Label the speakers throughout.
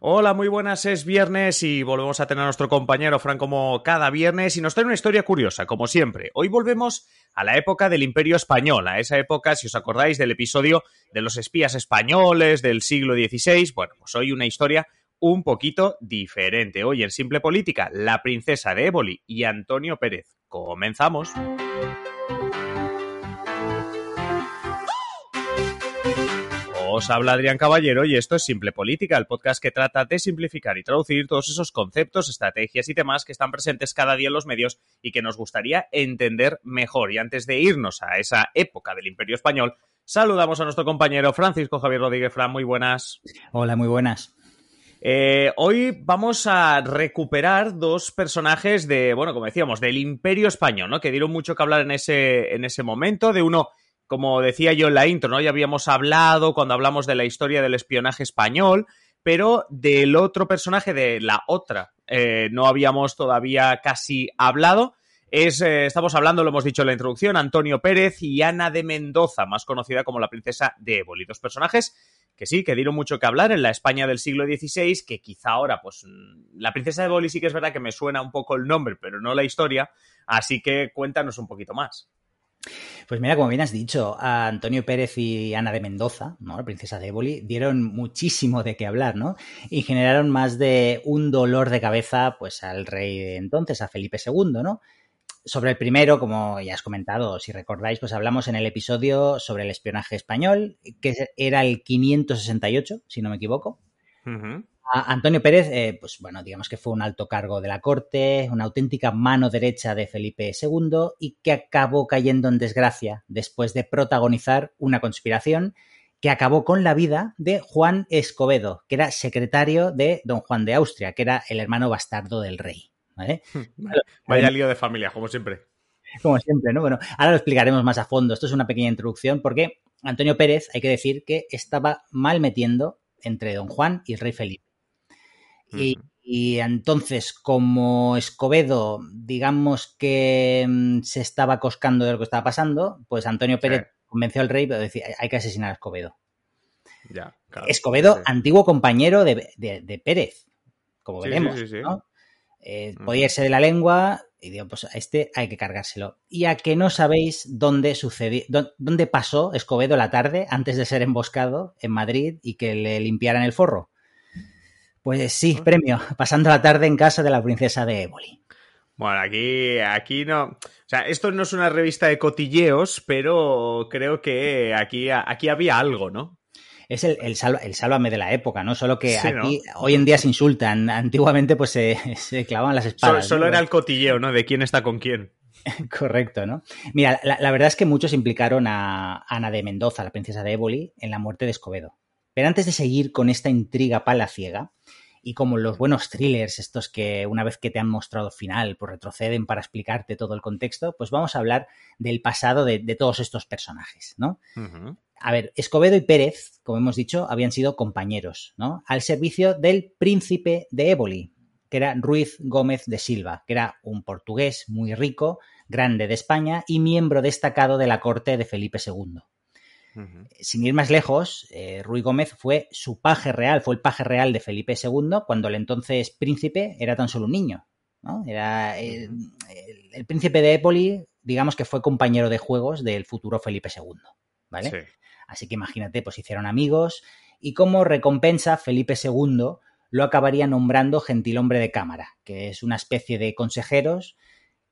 Speaker 1: Hola, muy buenas, es viernes y volvemos a tener a nuestro compañero Fran como cada viernes y nos trae una historia curiosa, como siempre. Hoy volvemos a la época del Imperio Español, a esa época, si os acordáis del episodio de los espías españoles del siglo XVI. Bueno, pues hoy una historia un poquito diferente. Hoy en Simple Política, la princesa de Éboli y Antonio Pérez. Comenzamos. Os habla Adrián Caballero y esto es Simple Política, el podcast que trata de simplificar y traducir todos esos conceptos, estrategias y temas que están presentes cada día en los medios y que nos gustaría entender mejor. Y antes de irnos a esa época del Imperio Español, saludamos a nuestro compañero Francisco Javier Rodríguez. Fran, muy buenas.
Speaker 2: Hola, muy buenas.
Speaker 1: Eh, hoy vamos a recuperar dos personajes de, bueno, como decíamos, del Imperio Español, ¿no? Que dieron mucho que hablar en ese, en ese momento, de uno como decía yo en la intro, ¿no? Ya habíamos hablado cuando hablamos de la historia del espionaje español, pero del otro personaje, de la otra, eh, no habíamos todavía casi hablado. Es, eh, estamos hablando, lo hemos dicho en la introducción, Antonio Pérez y Ana de Mendoza, más conocida como la princesa de Éboli. Dos personajes que sí, que dieron mucho que hablar en la España del siglo XVI, que quizá ahora, pues, mm, la princesa de Éboli sí que es verdad que me suena un poco el nombre, pero no la historia, así que cuéntanos un poquito más.
Speaker 2: Pues mira, como bien has dicho, a Antonio Pérez y Ana de Mendoza, ¿no? La princesa de Éboli, dieron muchísimo de qué hablar, ¿no? Y generaron más de un dolor de cabeza, pues, al rey de entonces, a Felipe II, ¿no? Sobre el primero, como ya has comentado, si recordáis, pues hablamos en el episodio sobre el espionaje español, que era el 568, si no me equivoco. Antonio Pérez, eh, pues bueno, digamos que fue un alto cargo de la corte, una auténtica mano derecha de Felipe II y que acabó cayendo en desgracia después de protagonizar una conspiración que acabó con la vida de Juan Escobedo, que era secretario de don Juan de Austria, que era el hermano bastardo del rey.
Speaker 1: Vaya lío de familia, como siempre.
Speaker 2: Como siempre, ¿no? Bueno, ahora lo explicaremos más a fondo. Esto es una pequeña introducción porque Antonio Pérez, hay que decir que estaba mal metiendo entre don Juan y el rey Felipe. Y, entonces, como Escobedo, digamos que mm, se estaba coscando de lo que estaba pasando, pues Antonio Pérez convenció al rey, pero decía, hay que asesinar a Escobedo.
Speaker 1: Ya,
Speaker 2: Escobedo, antiguo compañero de, Pérez, como veremos, ¿no? Eh, podía ser de la lengua y digo, pues a este hay que cargárselo. Y a que no sabéis dónde sucedió, dónde pasó Escobedo la tarde antes de ser emboscado en Madrid y que le limpiaran el forro. Pues sí, premio, pasando la tarde en casa de la princesa de Éboli.
Speaker 1: Bueno, aquí, aquí no. O sea, esto no es una revista de cotilleos, pero creo que aquí, aquí había algo, ¿no?
Speaker 2: Es el, el, sálvame de la época, ¿no? Solo que aquí hoy en día se insultan. Antiguamente, pues se, se clavaban las espadas.
Speaker 1: Solo, era el cotilleo, ¿no? De quién está con quién.
Speaker 2: Correcto, ¿no? Mira, la, la, verdad es que muchos implicaron a Ana de Mendoza, la princesa de Éboli, en la muerte de Escobedo. Pero antes de seguir con esta intriga palaciega, y como los buenos thrillers, estos que una vez que te han mostrado final, pues retroceden para explicarte todo el contexto, pues vamos a hablar del pasado de, todos estos personajes, ¿no? A ver, Escobedo y Pérez, como hemos dicho, habían sido compañeros, ¿no? Al servicio del príncipe de Éboli, que era Ruiz Gómez de Silva, que era un portugués muy rico, grande de España y miembro destacado de la corte de Felipe II. Sin ir más lejos, eh, Ruy Gómez fue su paje real, fue el paje real de Felipe II cuando el entonces príncipe era tan solo un niño. Era el, príncipe de Époli, digamos que fue compañero de juegos del futuro Felipe II. ¿Vale? Así que imagínate, pues hicieron amigos y como recompensa Felipe II lo acabaría nombrando gentilhombre de cámara, que es una especie de consejeros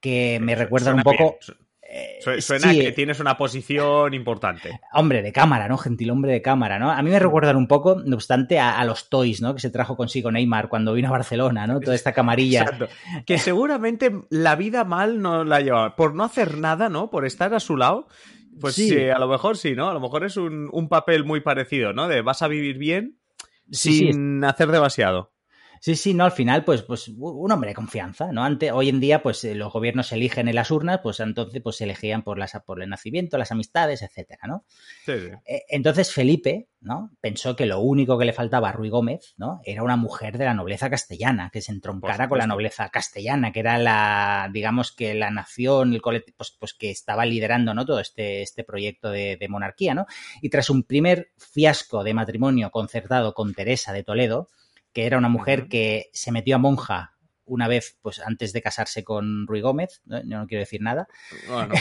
Speaker 2: que me recuerdan un poco...
Speaker 1: Eh, suena que tienes una posición importante.
Speaker 2: Hombre de cámara, ¿no? Gentil hombre de cámara, ¿no? A mí me recuerdan un poco, no obstante, a, los toys, ¿no? Que se trajo consigo Neymar cuando vino a Barcelona, ¿no? Toda esta camarilla. Exacto.
Speaker 1: Que seguramente la vida mal no la lleva. Por no hacer nada, ¿no? Por estar a su lado. Pues sí. a lo mejor sí, ¿no? A lo mejor es un, papel muy parecido, ¿no? De vas a vivir bien sin hacer demasiado.
Speaker 2: Sí, sí, no, al final, pues, pues un hombre de confianza, ¿no? Ante, hoy en día, pues eh, los gobiernos se eligen en las urnas, pues entonces pues se elegían por, las, por el nacimiento, las amistades, etcétera, ¿no? Sí, sí. Eh, entonces Felipe, ¿no? Pensó que lo único que le faltaba a Ruy Gómez, ¿no? Era una mujer de la nobleza castellana, que se entroncara con la nobleza castellana, que era la, digamos que la nación, el colectivo, pues, pues que estaba liderando, ¿no? Todo este, este proyecto de, de monarquía, ¿no? Y tras un primer fiasco de matrimonio concertado con Teresa de Toledo, que era una mujer que se metió a monja una vez, pues antes de casarse con Ruy Gómez, ¿no? yo no quiero decir nada.
Speaker 1: Bueno,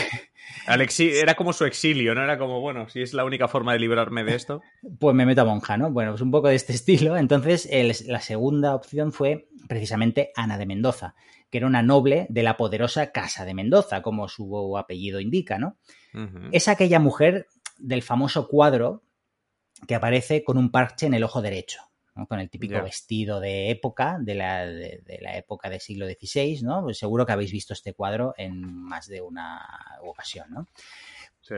Speaker 1: era como su exilio, ¿no? Era como, bueno, si es la única forma de librarme de esto.
Speaker 2: Pues me meto a monja, ¿no? Bueno, pues un poco de este estilo. Entonces, la segunda opción fue precisamente Ana de Mendoza, que era una noble de la poderosa Casa de Mendoza, como su apellido indica, ¿no? Es aquella mujer del famoso cuadro que aparece con un parche en el ojo derecho con el típico vestido de época, de la, de, la, época del siglo XVI, ¿no? Pues seguro que habéis visto este cuadro en más de una ocasión, ¿no?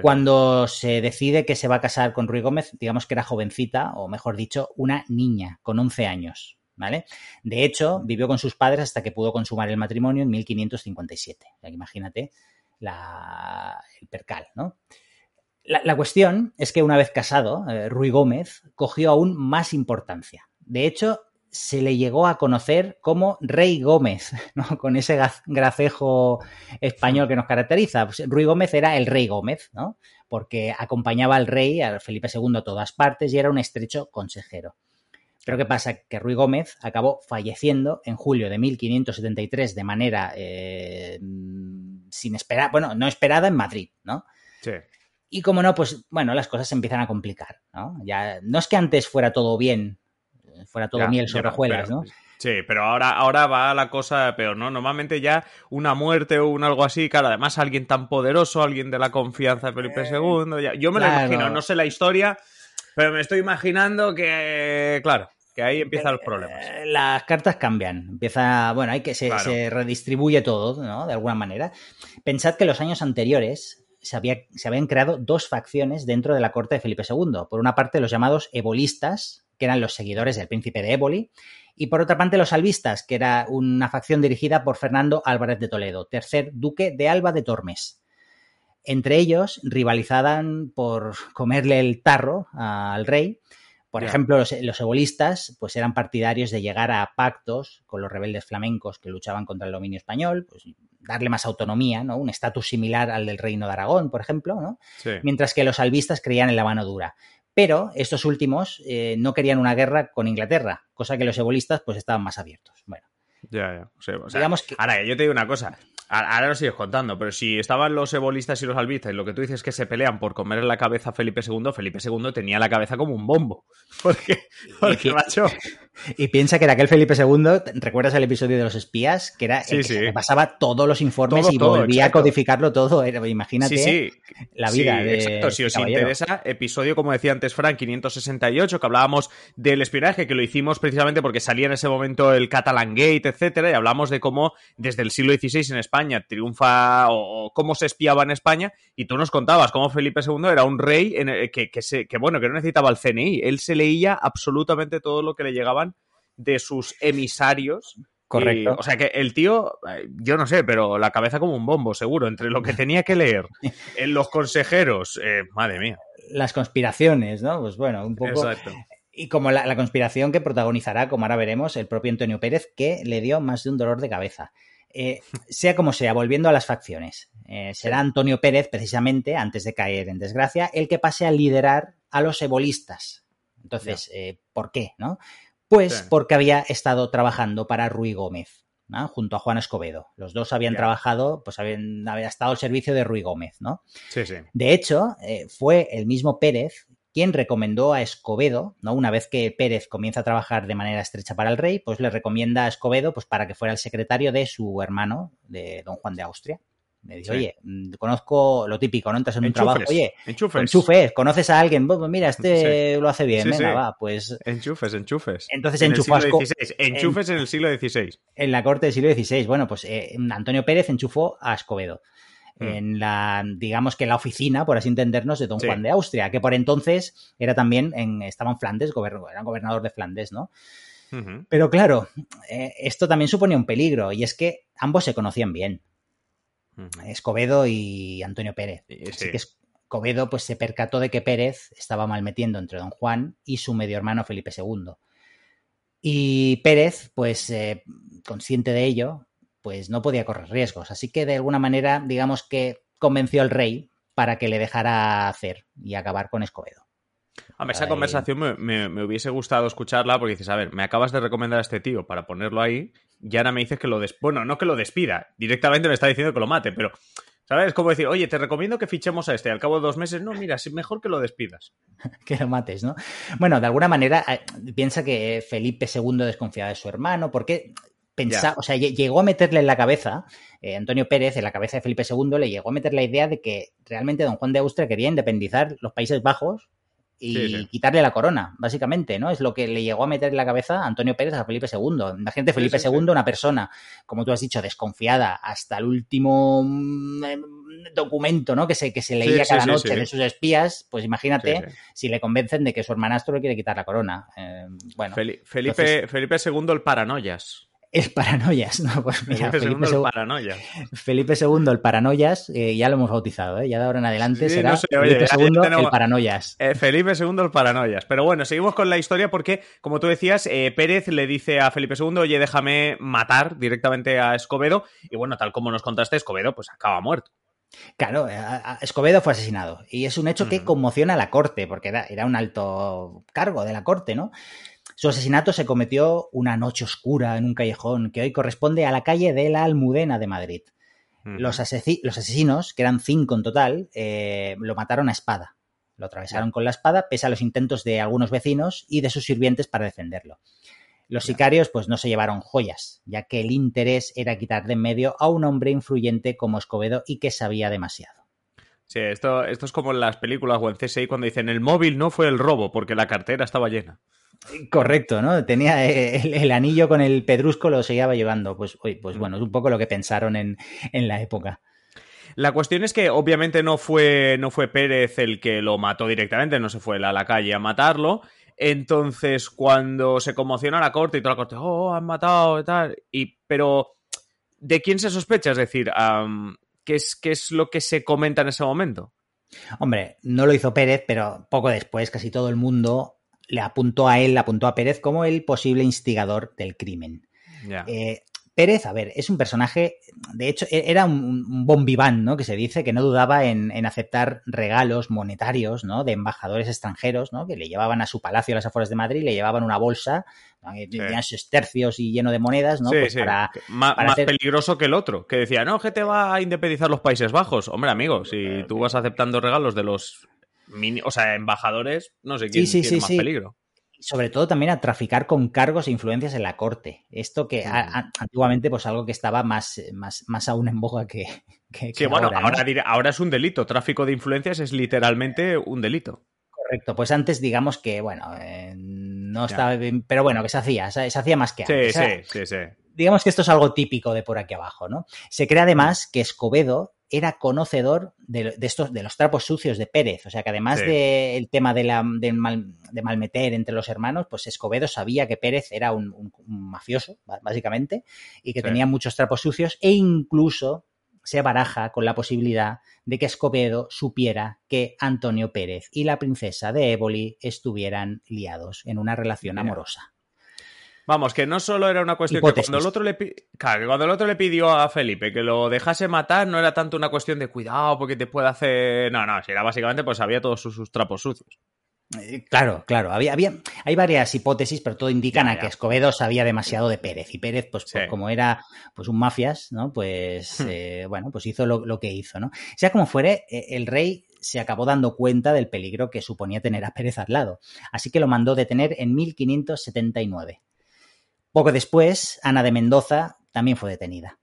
Speaker 2: Cuando se decide que se va a casar con Ruy Gómez, digamos que era jovencita, o mejor dicho, una niña con 11 años, ¿vale? De hecho, vivió con sus padres hasta que pudo consumar el matrimonio en 1557. imagínate la, el percal, ¿no? La, cuestión es que una vez casado, eh, Ruy Gómez cogió aún más importancia. De hecho, se le llegó a conocer como Rey Gómez, ¿no? con ese gracejo español que nos caracteriza. Pues, Ruy Gómez era el Rey Gómez, ¿no? porque acompañaba al rey, a Felipe II, a todas partes y era un estrecho consejero. Pero ¿qué pasa? Que Ruy Gómez acabó falleciendo en julio de 1573 de manera eh, sin esperar, bueno, no esperada en Madrid, ¿no? Sí. Y como no, pues bueno, las cosas se empiezan a complicar, ¿no? Ya, no es que antes fuera todo bien, fuera todo miel sobre hojuelas, ¿no?
Speaker 1: Sí, pero ahora, ahora va la cosa peor, ¿no? Normalmente ya una muerte o un algo así, claro, además alguien tan poderoso, alguien de la confianza de Felipe II, eh, ya, yo me lo imagino, no sé la historia, pero me estoy imaginando que, claro, que ahí empiezan los problemas.
Speaker 2: Eh, las cartas cambian, empieza, bueno, hay que se, se redistribuye todo, ¿no? De alguna manera. Pensad que los años anteriores se, había, se habían creado dos facciones dentro de la corte de Felipe II. Por una parte, los llamados ebolistas, que eran los seguidores del príncipe de Éboli, y por otra parte, los albistas, que era una facción dirigida por Fernando Álvarez de Toledo, tercer duque de Alba de Tormes. Entre ellos rivalizaban por comerle el tarro al rey. Por ejemplo, los, los, ebolistas pues eran partidarios de llegar a pactos con los rebeldes flamencos que luchaban contra el dominio español, pues darle más autonomía, ¿no? Un estatus similar al del Reino de Aragón, por ejemplo, ¿no? Mientras que los albistas creían en la mano dura. Pero estos últimos eh, no querían una guerra con Inglaterra, cosa que los ebolistas pues estaban más abiertos. Bueno.
Speaker 1: Ya, ya. Digamos que... Ahora, yo te digo una cosa. Ahora lo sigues contando, pero si estaban los ebolistas y los albistas y lo que tú dices es que se pelean por comer la cabeza a Felipe II, Felipe II tenía la cabeza como un bombo. Porque, porque macho.
Speaker 2: Y piensa que era aquel Felipe II, ¿recuerdas el episodio de los espías? Que era el que pasaba todos los informes y volvía a codificarlo todo. imagínate la vida de.
Speaker 1: Exacto, si os interesa, episodio, como decía antes Frank, 568, que hablábamos del espionaje, que lo hicimos precisamente porque salía en ese momento el Catalan Gate, etcétera, y hablamos de cómo desde el siglo XVI en España triunfa o, cómo se espiaba en España, y tú nos contabas cómo Felipe II era un rey en que, que, bueno, que no necesitaba el CNI, él se leía absolutamente todo lo que le llegaban de sus emisarios.
Speaker 2: Correcto.
Speaker 1: o sea que el tío, eh, yo no sé, pero la cabeza como un bombo, seguro, entre lo que tenía que leer, en los consejeros, eh, madre mía.
Speaker 2: Las conspiraciones, ¿no? Pues bueno, un poco. Exacto. Y como la, conspiración que protagonizará, como ahora veremos, el propio Antonio Pérez, que le dio más de un dolor de cabeza. Eh, sea como sea, volviendo a las facciones, será Antonio Pérez, precisamente, antes de caer en desgracia, el que pase a liderar a los ebolistas. Entonces, ¿por qué? ¿No? Pues porque había estado trabajando para Ruy Gómez, junto a Juan Escobedo. Los dos habían trabajado, pues habían, había estado al servicio de Ruy Gómez, ¿no?
Speaker 1: Sí, sí.
Speaker 2: De hecho, eh, fue el mismo Pérez quien recomendó a Escobedo, ¿no? Una vez que Pérez comienza a trabajar de manera estrecha para el rey, pues le recomienda a Escobedo pues, para que fuera el secretario de su hermano, de don Juan de Austria. Me dice, oye, mm, conozco lo típico, ¿no? Entras en un trabajo, oye,
Speaker 1: enchufes.
Speaker 2: enchufes, conoces a alguien, pues mira, este lo hace bien, venga, va, pues...
Speaker 1: Enchufes, enchufes.
Speaker 2: Entonces enchufas...
Speaker 1: Enchufes en, el siglo XVI.
Speaker 2: En la corte del siglo XVI. Bueno, pues eh, Antonio Pérez enchufó a Escobedo. Mm. En la, digamos que la oficina, por así entendernos, de Don Juan de Austria, que por entonces era también en, estaba en Flandes, era gobernador de Flandes, ¿no? Pero claro, eh, esto también suponía un peligro, y es que ambos se conocían bien. Escobedo y Antonio Pérez. Así que Escobedo pues, se percató de que Pérez estaba malmetiendo entre don Juan y su medio hermano Felipe II. Y Pérez, pues eh, consciente de ello, pues no podía correr riesgos. Así que de alguna manera, digamos que convenció al rey para que le dejara hacer y acabar con Escobedo.
Speaker 1: A esa conversación me, hubiese gustado escucharla porque dices, a ver, me acabas de recomendar a este tío para ponerlo ahí y ahora me dices que lo des... Bueno, no que lo despida, directamente me está diciendo que lo mate, pero, ¿sabes? Como decir, oye, te recomiendo que fichemos a este, al cabo de dos meses, no, mira, es mejor que lo despidas.
Speaker 2: que lo mates, ¿no? Bueno, de alguna manera eh, piensa que Felipe II desconfiaba de su hermano, porque pensaba, o sea, llegó a meterle en la cabeza, eh, Antonio Pérez, en la cabeza de Felipe II, le llegó a meter la idea de que realmente don Juan de Austria quería independizar los Países Bajos y quitarle la corona, básicamente, ¿no? Es lo que le llegó a meter en la cabeza a Antonio Pérez a Felipe II. Imagínate Felipe II, una persona, como tú has dicho, desconfiada hasta el último mm, documento, ¿no? Que se, que se leía cada noche de sus espías, pues imagínate si le convencen de que su hermanastro le quiere quitar la corona. Eh, bueno.
Speaker 1: Felipe, Felipe II el paranoias
Speaker 2: el paranoias, ¿no?
Speaker 1: Pues mira, Felipe, II el paranoias.
Speaker 2: Felipe II el paranoias, eh, ya lo hemos bautizado, ¿eh? ya de ahora en adelante será Felipe II el paranoias.
Speaker 1: Eh, Felipe II el paranoias. Pero bueno, seguimos con la historia porque, como tú decías, Pérez le dice a Felipe II, oye, déjame matar directamente a Escobedo. Y bueno, tal como nos contaste, Escobedo pues acaba muerto.
Speaker 2: Claro, Escobedo fue asesinado y es un hecho que conmociona a la corte, porque era un alto cargo de la corte, ¿no? Su asesinato se cometió una noche oscura en un callejón que hoy corresponde a la calle de la Almudena de Madrid. los, asesinos, que eran cinco en total, eh, lo mataron a espada. Lo atravesaron con la espada, pese a los intentos de algunos vecinos y de sus sirvientes para defenderlo. Los sicarios, pues no se llevaron joyas, ya que el interés era quitar de en medio a un hombre influyente como Escobedo y que sabía demasiado.
Speaker 1: Sí, esto, esto es como en las películas o en CSI cuando dicen el móvil no fue el robo porque la cartera estaba llena.
Speaker 2: Correcto, ¿no? Tenía el, anillo con el pedrusco, lo seguía llevando. Pues, pues mm. bueno, es un poco lo que pensaron en, la época.
Speaker 1: La cuestión es que obviamente no fue, no fue Pérez el que lo mató directamente, no se fue a la calle a matarlo. Entonces, cuando se conmociona la corte y toda la corte, oh, han matado y tal. Y, pero, ¿de quién se sospecha? Es decir, ¿qué, es, ¿qué es lo que se comenta en ese momento?
Speaker 2: Hombre, no lo hizo Pérez, pero poco después casi todo el mundo le apuntó a él, le apuntó a Pérez como el posible instigador del crimen. Eh, Pérez, a ver, es un personaje, de hecho, e-, era un, bombiván, ¿no? Que se dice que no dudaba en, aceptar regalos monetarios, ¿no? De embajadores extranjeros, ¿no? Que le llevaban a su palacio a las afueras de Madrid, le llevaban una bolsa, ¿no? sus tercios y lleno de monedas, ¿no?
Speaker 1: pues Para, más peligroso que el otro, que decía, no, que te va a independizar los Países Bajos. Hombre, amigo, si tú vas aceptando regalos de los o sea, embajadores, no sé quién tiene más peligro.
Speaker 2: Sobre todo también a traficar con cargos e influencias en la corte. Esto que antiguamente, pues algo que estaba más, más, más aún en boga que.
Speaker 1: sí, bueno, ahora, ahora, es un delito. Tráfico de influencias es literalmente un delito.
Speaker 2: Correcto, pues antes digamos que, bueno, eh, no estaba bien, pero bueno, que se hacía, se, hacía más que antes.
Speaker 1: Sí, sí, sí, sí.
Speaker 2: Digamos que esto es algo típico de por aquí abajo, ¿no? Se cree además que Escobedo era conocedor de, estos, de los trapos sucios de Pérez. O sea que además del tema de, la, de, malmeter entre los hermanos, pues Escobedo sabía que Pérez era un, mafioso, básicamente, y que tenía muchos trapos sucios, e incluso se baraja con la posibilidad de que Escobedo supiera que Antonio Pérez y la princesa de Éboli estuvieran liados en una relación amorosa.
Speaker 1: Vamos, que no solo era una cuestión que cuando el, otro le, cuando el otro le pidió a Felipe que lo dejase matar, no era tanto una cuestión de cuidado porque te puede hacer. No, no, era básicamente pues había todos sus, trapos sucios.
Speaker 2: Eh, claro, claro. Había, había, hay varias hipótesis, pero todo indican a que Escobedo sabía demasiado de Pérez. Y Pérez, pues, como era pues un mafias, ¿no? Pues hmm. eh, bueno, pues hizo lo, que hizo, ¿no? Sea como fuere, eh, el rey se acabó dando cuenta del peligro que suponía tener a Pérez al lado. Así que lo mandó detener en 1579. Poco después, Ana de Mendoza también fue detenida.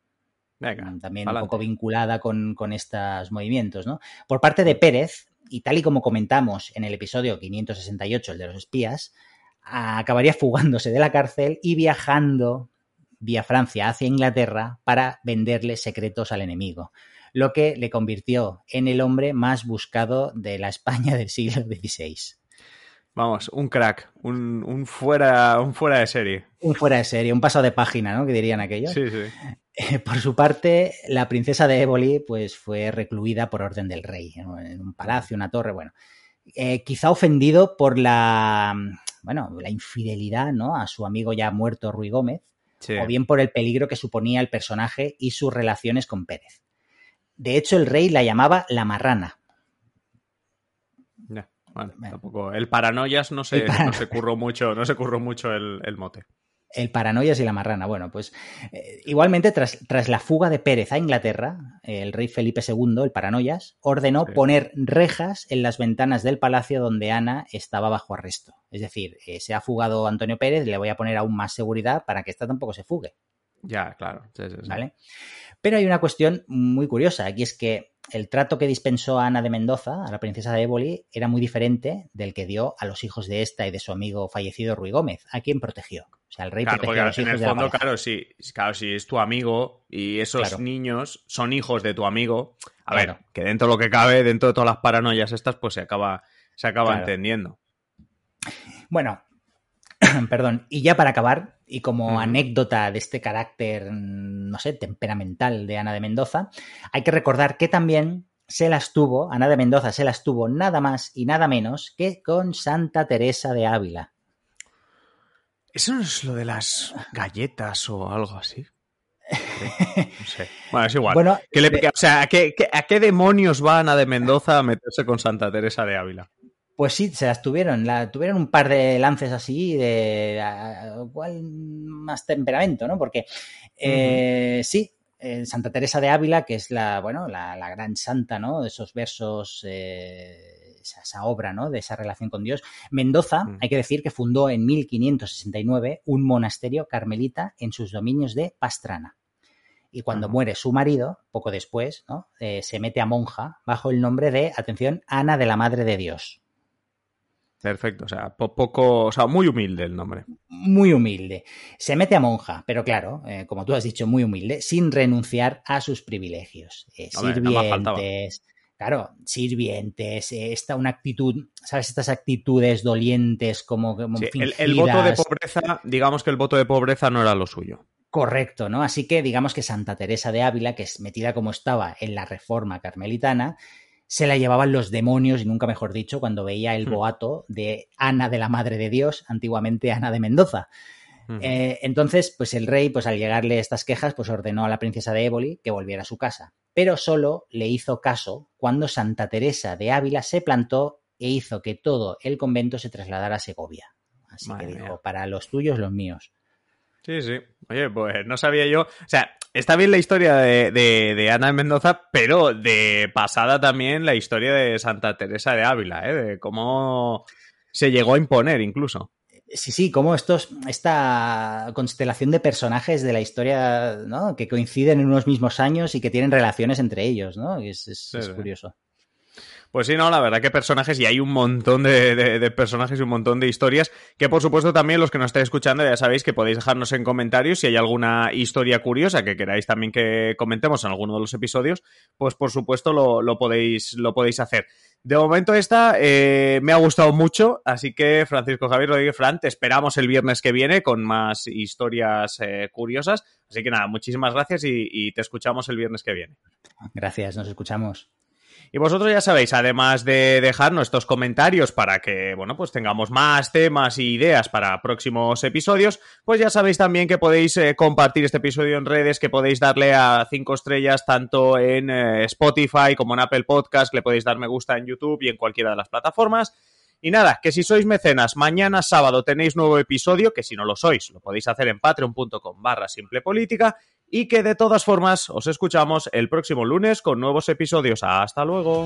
Speaker 2: Mm, también un poco vinculada con, estos movimientos. ¿no? Por parte de Pérez, y tal y como comentamos en el episodio 568, el de los espías, acabaría fugándose de la cárcel y viajando vía Francia hacia Inglaterra para venderle secretos al enemigo, lo que le convirtió en el hombre más buscado de la España del siglo XVI.
Speaker 1: Vamos, un crack, un, fuera, un fuera de serie.
Speaker 2: Un fuera de serie, un paso de página, ¿no? Que dirían aquellos.
Speaker 1: Sí, sí.
Speaker 2: Eh, por su parte, la princesa de Éboli, pues fue recluida por orden del rey, en un palacio, una torre, bueno. Eh, quizá ofendido por la, bueno, la infidelidad, ¿no? A su amigo ya muerto Ruy Gómez, o bien por el peligro que suponía el personaje y sus relaciones con Pérez. De hecho, el rey la llamaba la marrana,
Speaker 1: bueno, tampoco. El paranoias no se, no se curró mucho, no se curró mucho el mote.
Speaker 2: El Paranoias y la Marrana. Bueno, pues eh, igualmente tras, tras, la fuga de Pérez a Inglaterra, el rey Felipe II, el Paranoias, ordenó poner rejas en las ventanas del palacio donde Ana estaba bajo arresto. Es decir, eh, se ha fugado Antonio Pérez, le voy a poner aún más seguridad para que esta tampoco se fugue.
Speaker 1: Ya, claro.
Speaker 2: ¿Vale? Pero hay una cuestión muy curiosa, y es que el trato que dispensó a Ana de Mendoza, a la princesa de Éboli, era muy diferente del que dio a los hijos de esta y de su amigo fallecido Ruy Gómez, a quien protegió. O sea, el rey protegió a los hijos en el fondo,
Speaker 1: claro, si, claro, si es tu amigo y esos niños son hijos de tu amigo, a ver, que dentro de lo que cabe, dentro de todas las paranoias estas, pues se acaba, se acaba entendiendo.
Speaker 2: Bueno, perdón, y ya para acabar, y como anécdota de este carácter, no sé, temperamental de Ana de Mendoza, hay que recordar que también se las tuvo, Ana de Mendoza se las tuvo nada más y nada menos que con Santa Teresa de Ávila.
Speaker 1: ¿Eso no es lo de las galletas o algo así? No sé. Bueno, es igual. Bueno, o sea, ¿a qué, ¿a qué demonios va Ana de Mendoza a meterse con Santa Teresa de Ávila?
Speaker 2: Pues sí, se las tuvieron. La, tuvieron un par de lances así, de cuál más temperamento, ¿no? Porque eh, sí, eh, Santa Teresa de Ávila, que es la, bueno, la, gran santa, ¿no? De esos versos, eh, esa, obra, ¿no? De esa relación con Dios. Mendoza, hay que decir que fundó en 1569 un monasterio carmelita en sus dominios de Pastrana. Y cuando muere su marido, poco después, ¿no? se mete a monja bajo el nombre de, atención, Ana de la Madre de Dios.
Speaker 1: Perfecto, o sea, poco, o sea, muy humilde el nombre.
Speaker 2: Muy humilde. Se mete a monja, pero claro, eh, como tú has dicho, muy humilde, sin renunciar a sus privilegios. Eh, sirvientes, claro, sirvientes, eh, esta una actitud, ¿sabes? Estas actitudes dolientes como,
Speaker 1: el, voto de pobreza, digamos que el voto de pobreza no era lo suyo.
Speaker 2: Correcto, ¿no? Así que digamos que Santa Teresa de Ávila, que es metida como estaba en la reforma carmelitana, se la llevaban los demonios, y nunca mejor dicho, cuando veía el hmm. boato de Ana de la Madre de Dios, antiguamente Ana de Mendoza. Hmm. Eh, entonces, pues el rey, pues al llegarle estas quejas, pues ordenó a la princesa de Éboli que volviera a su casa. Pero solo le hizo caso cuando Santa Teresa de Ávila se plantó e hizo que todo el convento se trasladara a Segovia. Así que dijo, para los tuyos, los míos.
Speaker 1: Sí, sí. Oye, pues no sabía yo. O sea, está bien la historia de, de, Ana de Mendoza, pero de pasada también la historia de Santa Teresa de Ávila, ¿eh? De cómo se llegó a imponer incluso.
Speaker 2: Sí, sí, como estos, esta constelación de personajes de la historia, ¿no? Que coinciden en unos mismos años y que tienen relaciones entre ellos, ¿no? Es, es curioso.
Speaker 1: Pues sí, no, la verdad que personajes, y hay un montón de, personajes y un montón de historias, que por supuesto también los que nos estáis escuchando ya sabéis que podéis dejarnos en comentarios si hay alguna historia curiosa que queráis también que comentemos en alguno de los episodios, pues por supuesto lo, podéis, lo podéis hacer. De momento esta eh, me ha gustado mucho, así que Francisco Javier Rodríguez Fran, te esperamos el viernes que viene con más historias eh, curiosas. Así que nada, muchísimas gracias y te escuchamos el viernes que viene.
Speaker 2: Gracias, nos escuchamos.
Speaker 1: Y vosotros ya sabéis, además de dejar nuestros comentarios para que, bueno, pues tengamos más temas y ideas para próximos episodios, pues ya sabéis también que podéis eh, compartir este episodio en redes, que podéis darle a cinco estrellas tanto en eh, Spotify como en Apple Podcast, le podéis dar me gusta en YouTube y en cualquiera de las plataformas. Y nada, que si sois mecenas, mañana sábado tenéis nuevo episodio, que si no lo sois, lo podéis hacer en patreon.com barra simple política y que de todas formas os escuchamos el próximo lunes con nuevos episodios. Hasta luego.